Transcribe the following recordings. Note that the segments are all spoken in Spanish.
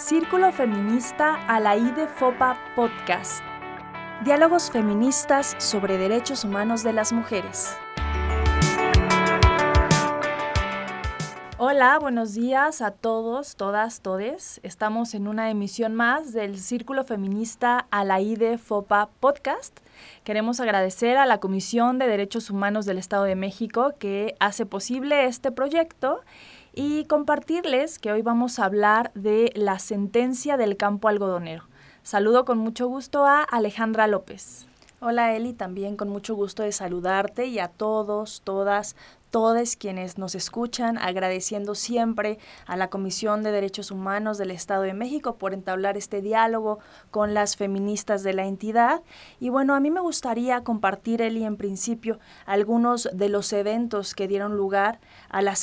Círculo Feminista a la IDE FOPA Podcast. Diálogos feministas sobre derechos humanos de las mujeres. Hola, buenos días a todos, todas, todes. Estamos en una emisión más del Círculo Feminista a la IDE FOPA Podcast. Queremos agradecer a la Comisión de Derechos Humanos del Estado de México que hace posible este proyecto y compartirles que hoy vamos a hablar de la sentencia del campo algodonero. Saludo con mucho gusto a Alejandra López. Hola Eli, también con mucho gusto de saludarte y a todos, todas, todos quienes nos escuchan, agradeciendo siempre a la Comisión de Derechos Humanos del Estado de México por entablar este diálogo con las feministas de la entidad. Y bueno, a mí me gustaría compartir, Eli, en principio, algunos de los eventos que dieron lugar a la,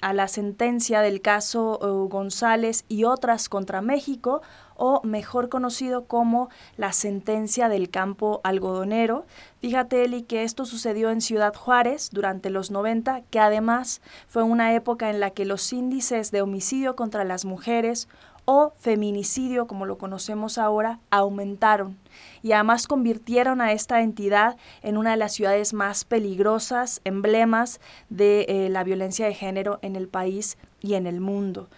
a la sentencia del caso uh, González y otras contra México, o mejor conocido como la sentencia del campo algodonero. Fíjate, Eli, que esto sucedió en Ciudad Juárez durante los 90, que además fue una época en la que los índices de homicidio contra las mujeres o feminicidio, como lo conocemos ahora, aumentaron y además convirtieron a esta entidad en una de las ciudades más peligrosas, emblemas de eh, la violencia de género en el país y en el mundo.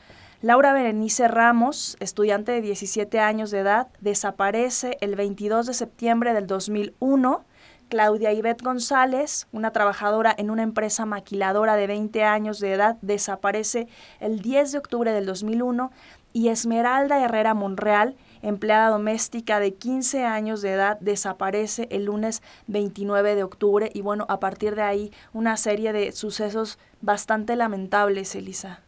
Laura Berenice Ramos, estudiante de 17 años de edad, desaparece el 22 de septiembre del 2001. Claudia Ivette González, una trabajadora en una empresa maquiladora de 20 años de edad, desaparece el 10 de octubre del 2001 y Esmeralda Herrera Monreal, empleada doméstica de 15 años de edad, desaparece el lunes 29 de octubre y bueno, a partir de ahí una serie de sucesos bastante lamentables, Elisa.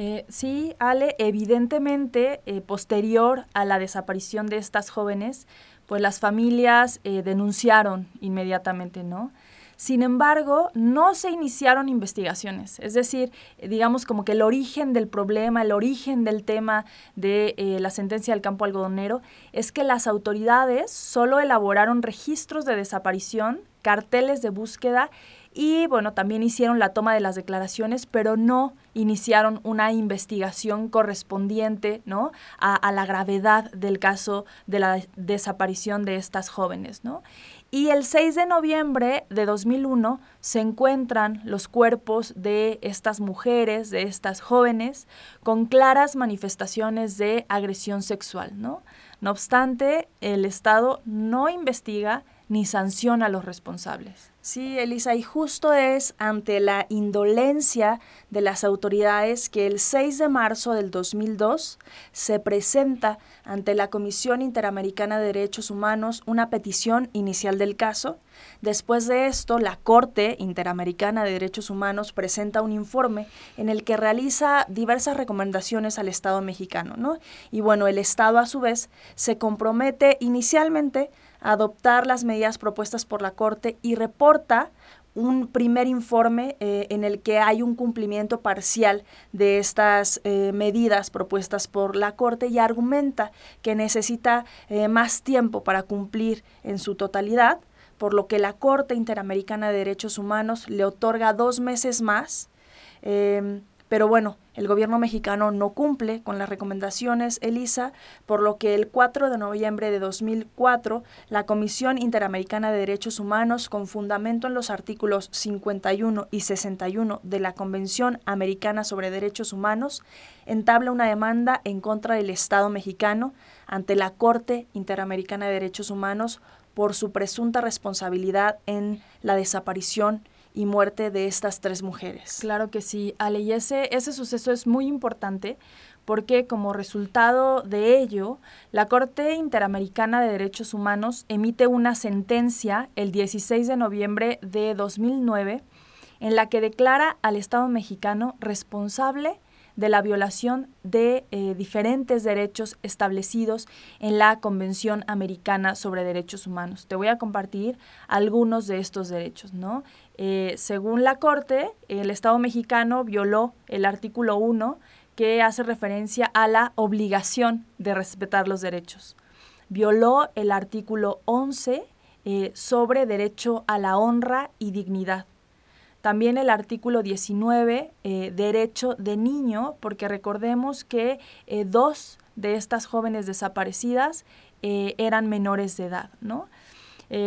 Eh, sí, Ale, evidentemente, eh, posterior a la desaparición de estas jóvenes, pues las familias eh, denunciaron inmediatamente, ¿no? Sin embargo, no se iniciaron investigaciones, es decir, digamos como que el origen del problema, el origen del tema de la sentencia del campo algodonero es que las autoridades solo elaboraron registros de desaparición, carteles de búsqueda y bueno, también hicieron la toma de las declaraciones, pero no iniciaron una investigación correspondiente ¿no? a, la gravedad del caso de la desaparición de estas jóvenes. ¿no? Y el 6 de noviembre de 2001 se encuentran los cuerpos de estas mujeres, de estas jóvenes, con claras manifestaciones de agresión sexual. ¿no? no obstante, el Estado no investiga ni sanciona a los responsables. Sí, Elisa, y justo es ante la indolencia de las autoridades que el 6 de marzo del 2002 se presenta ante la Comisión Interamericana de Derechos Humanos una petición inicial del caso. Después de esto, la Corte Interamericana de Derechos Humanos presenta un informe en el que realiza diversas recomendaciones al Estado mexicano, ¿no? Y bueno, el Estado a su vez se compromete inicialmente adoptar las medidas propuestas por la Corte y reporta un primer informe eh, en el que hay un cumplimiento parcial de estas eh, medidas propuestas por la Corte y argumenta que necesita eh, más tiempo para cumplir en su totalidad, por lo que la Corte Interamericana de Derechos Humanos le otorga dos meses más pero bueno, el gobierno mexicano no cumple con las recomendaciones ELISA, por lo que el 4 de noviembre de 2004, la Comisión Interamericana de Derechos Humanos, con fundamento en los artículos 51 y 61 de la Convención Americana sobre Derechos Humanos, entabla una demanda en contra del Estado mexicano ante la Corte Interamericana de Derechos Humanos por su presunta responsabilidad en la desaparición y muerte de estas tres mujeres. Claro que sí, Ale, y ese, ese suceso es muy importante porque como resultado de ello, la Corte Interamericana de Derechos Humanos emite una sentencia el 16 de noviembre de 2009 en la que declara al Estado mexicano responsable de la violación de eh, diferentes derechos establecidos en la Convención Americana sobre Derechos Humanos. Te voy a compartir algunos de estos derechos, ¿no? Eh, según la Corte, el Estado mexicano violó el artículo 1 que hace referencia a la obligación de respetar los derechos. Violó el artículo 11 eh, sobre derecho a la honra y dignidad también el artículo 19, eh, derecho de niño, porque recordemos que eh, dos de estas jóvenes desaparecidas eh, eran menores de edad, ¿no?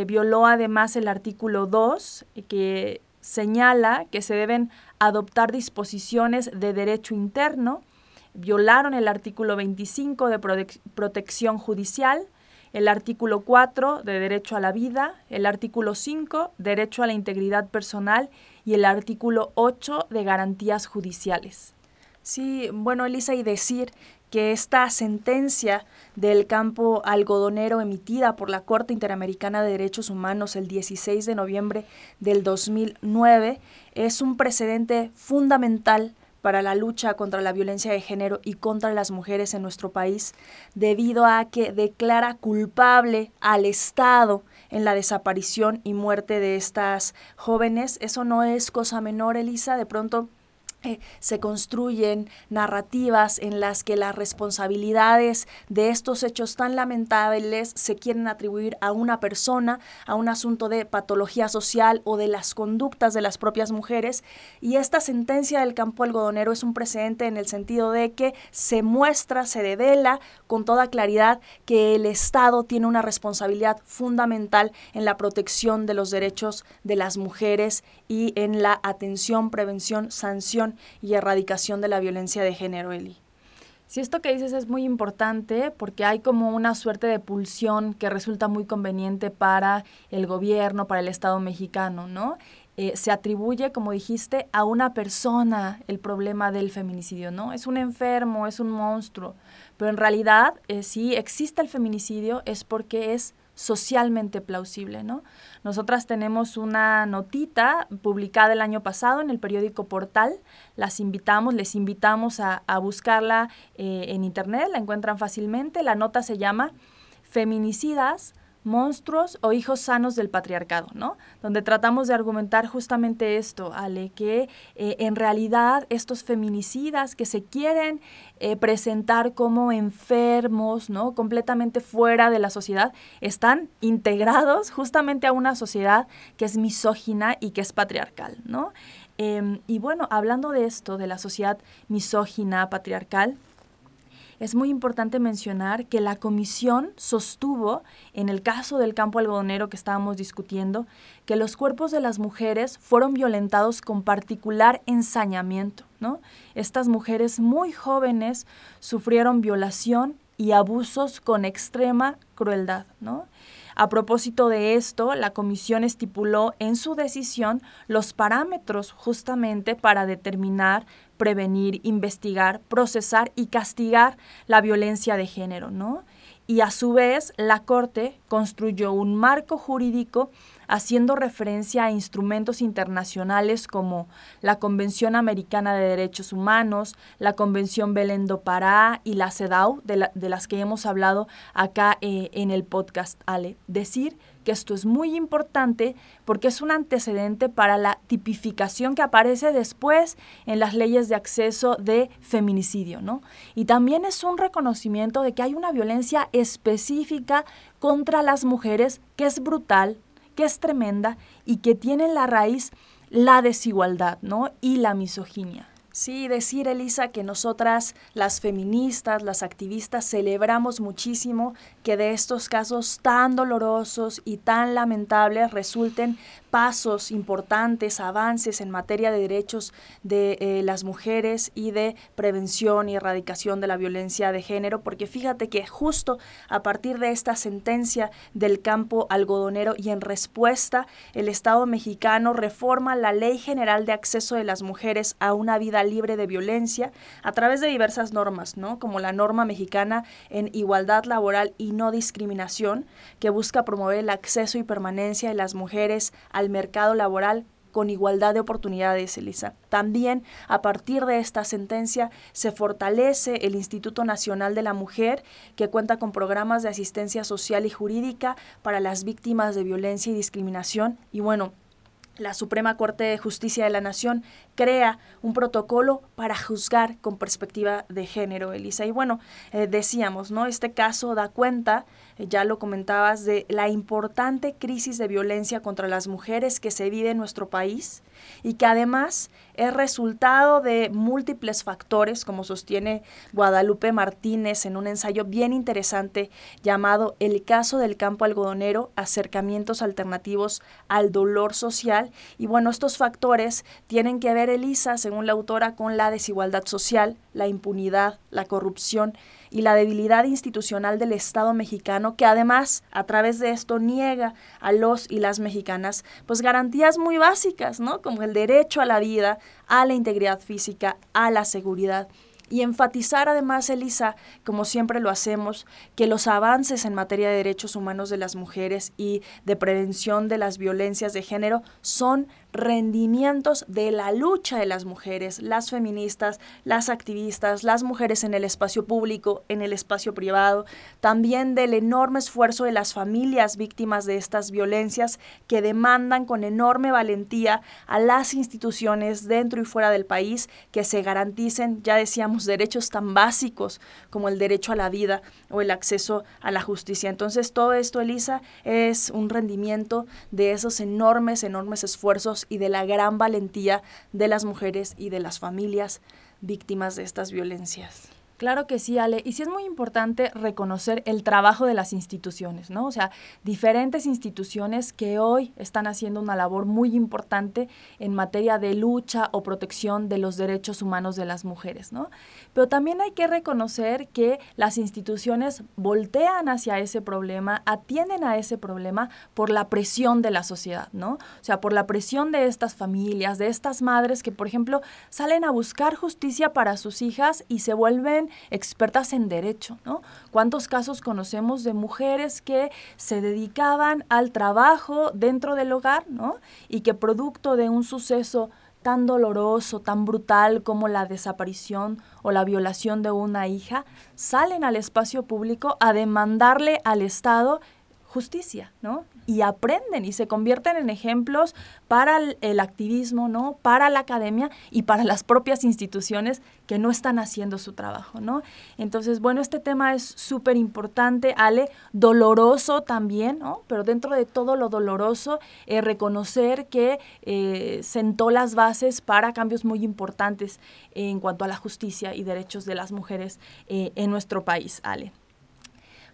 Violó además el artículo 2, que señala que se deben adoptar disposiciones de derecho interno, violaron el artículo 25 de protección judicial, el artículo 4 de derecho a la vida, el artículo 5 derecho a la integridad personal y el artículo 8 de garantías judiciales. Sí, bueno, Elisa, y decir que esta sentencia del campo algodonero emitida por la Corte Interamericana de Derechos Humanos el 16 de noviembre del 2009 es un precedente fundamental para la lucha contra la violencia de género y contra las mujeres en nuestro país, debido a que declara culpable al Estado en la desaparición y muerte de estas jóvenes. Eso no es cosa menor, Elisa. De pronto eh, se construyen narrativas en las que las responsabilidades de estos hechos tan lamentables se quieren atribuir a una persona, a un asunto de patología social o de las conductas de las propias mujeres. Y esta sentencia del campo algodonero es un precedente en el sentido de que se muestra, se devela con toda claridad que el Estado tiene una responsabilidad fundamental en la protección de los derechos de las mujeres y en la atención, prevención, sanción y erradicación de la violencia de género, Eli. Sí, esto que dices es muy importante porque hay como una suerte de pulsión que resulta muy conveniente para el gobierno, para el Estado mexicano, ¿no? Eh, se atribuye, como dijiste, a una persona el problema del feminicidio, ¿no? Es un enfermo, es un monstruo, pero en realidad, eh, si existe el feminicidio es porque es socialmente plausible, ¿no? Nosotras tenemos una notita publicada el año pasado en el periódico Portal, las invitamos, les invitamos a, buscarla eh, en internet, la encuentran fácilmente, la nota se llama Feminicidas, monstruos o hijos sanos del patriarcado, ¿no? Donde tratamos de argumentar justamente esto, Ale, que eh, en realidad estos feminicidas que se quieren eh, presentar como enfermos, ¿no? Completamente fuera de la sociedad, están integrados justamente a una sociedad que es misógina y que es patriarcal, ¿no? Em, y bueno, hablando de esto, de la sociedad misógina, patriarcal, es muy importante mencionar que la comisión sostuvo, en el caso del campo algodonero que estábamos discutiendo, que los cuerpos de las mujeres fueron violentados con particular ensañamiento. ¿no? Estas mujeres muy jóvenes sufrieron violación y abusos con extrema crueldad. ¿no? A propósito de esto, la comisión estipuló en su decisión los parámetros justamente para determinar, prevenir, investigar, procesar y castigar la violencia de género, ¿no? Y a su vez, la Corte construyó un marco jurídico haciendo referencia a instrumentos internacionales como la Convención Americana de Derechos Humanos, la Convención Belén do Pará y la CEDAW, de, las que hemos hablado acá eh, en el podcast, Ale. Decir que esto es muy importante porque es un antecedente para la tipificación que aparece después en las leyes de acceso de feminicidio, ¿no? Y también es un reconocimiento de que hay una violencia específica contra las mujeres que es brutal, que es tremenda y que tiene en la raíz la desigualdad, ¿no? Y la misoginia. Sí, decir, Elisa, que nosotras, las feministas, las activistas, celebramos muchísimo que de estos casos tan dolorosos y tan lamentables resulten pasos importantes, avances en materia de derechos de eh, las mujeres y de prevención y erradicación de la violencia de género, porque fíjate que justo a partir de esta sentencia del campo algodonero y en respuesta, el Estado mexicano reforma la Ley General de Acceso de las Mujeres a una vida libre de violencia a través de diversas normas, ¿no? Como la norma mexicana en igualdad laboral y no discriminación, que busca promover el acceso y permanencia de las mujeres al mercado laboral con igualdad de oportunidades, Elisa. También a partir de esta sentencia se fortalece el Instituto Nacional de la Mujer, que cuenta con programas de asistencia social y jurídica para las víctimas de violencia y discriminación. Y bueno, la Suprema Corte de Justicia de la Nación crea un protocolo para juzgar con perspectiva de género, Elisa. Y bueno, eh, decíamos, ¿no? Este caso da cuenta, eh, ya lo comentabas, de la importante crisis de violencia contra las mujeres que se vive en nuestro país y que además es resultado de múltiples factores, como sostiene Guadalupe Martínez en un ensayo bien interesante llamado El caso del campo algodonero, acercamientos alternativos al dolor social. Y bueno, estos factores tienen que ver, Elisa, según la autora, con la desigualdad social, la impunidad, la corrupción y la debilidad institucional del Estado mexicano, que además a través de esto niega a los y las mexicanas pues garantías muy básicas, ¿no? Como el derecho a la vida, a la integridad física, a la seguridad y enfatizar además, Elisa, como siempre lo hacemos, que los avances en materia de derechos humanos de las mujeres y de prevención de las violencias de género son rendimientos de la lucha de las mujeres, las feministas, las activistas, las mujeres en el espacio público, en el espacio privado, también del enorme esfuerzo de las familias víctimas de estas violencias que demandan con enorme valentía a las instituciones dentro y fuera del país que se garanticen, ya decíamos, derechos tan básicos como el derecho a la vida o el acceso a la justicia. Entonces todo esto, Elisa, es un rendimiento de esos enormes, enormes esfuerzos y de la gran valentía de las mujeres y de las familias víctimas de estas violencias. Claro que sí, Ale. Y sí es muy importante reconocer el trabajo de las instituciones, ¿no? O sea, diferentes instituciones que hoy están haciendo una labor muy importante en materia de lucha o protección de los derechos humanos de las mujeres, ¿no? Pero también hay que reconocer que las instituciones voltean hacia ese problema, atienden a ese problema por la presión de la sociedad, ¿no? O sea, por la presión de estas familias, de estas madres que, por ejemplo, salen a buscar justicia para sus hijas y se vuelven expertas en derecho, ¿no? ¿Cuántos casos conocemos de mujeres que se dedicaban al trabajo dentro del hogar, ¿no? Y que producto de un suceso tan doloroso, tan brutal como la desaparición o la violación de una hija, salen al espacio público a demandarle al Estado justicia, ¿no? Y aprenden y se convierten en ejemplos para el, activismo, ¿no? Para la academia y para las propias instituciones que no están haciendo su trabajo, ¿no? Entonces, bueno, este tema es súper importante, Ale, doloroso también, ¿no? Pero dentro de todo lo doloroso, eh, reconocer que eh, sentó las bases para cambios muy importantes en cuanto a la justicia y derechos de las mujeres eh, en nuestro país, Ale.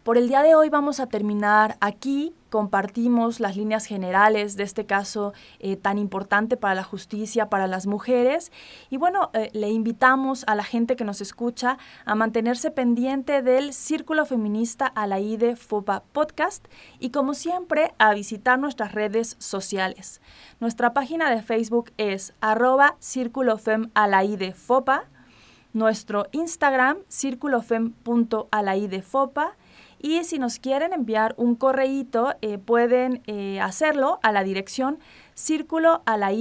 Por el día de hoy vamos a terminar aquí. Compartimos las líneas generales de este caso eh, tan importante para la justicia, para las mujeres. Y bueno, eh, le invitamos a la gente que nos escucha a mantenerse pendiente del Círculo Feminista Alaide FOPA Podcast y como siempre a visitar nuestras redes sociales. Nuestra página de Facebook es arroba Círculo Fem Fopa. Nuestro Instagram, círculofem.alaidefopa y si nos quieren enviar un correíto, eh, pueden eh, hacerlo a la dirección la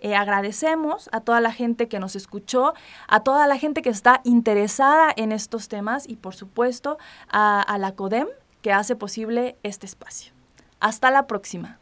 eh, agradecemos a toda la gente que nos escuchó, a toda la gente que está interesada en estos temas y por supuesto a la CODEM que hace posible este espacio. Hasta la próxima.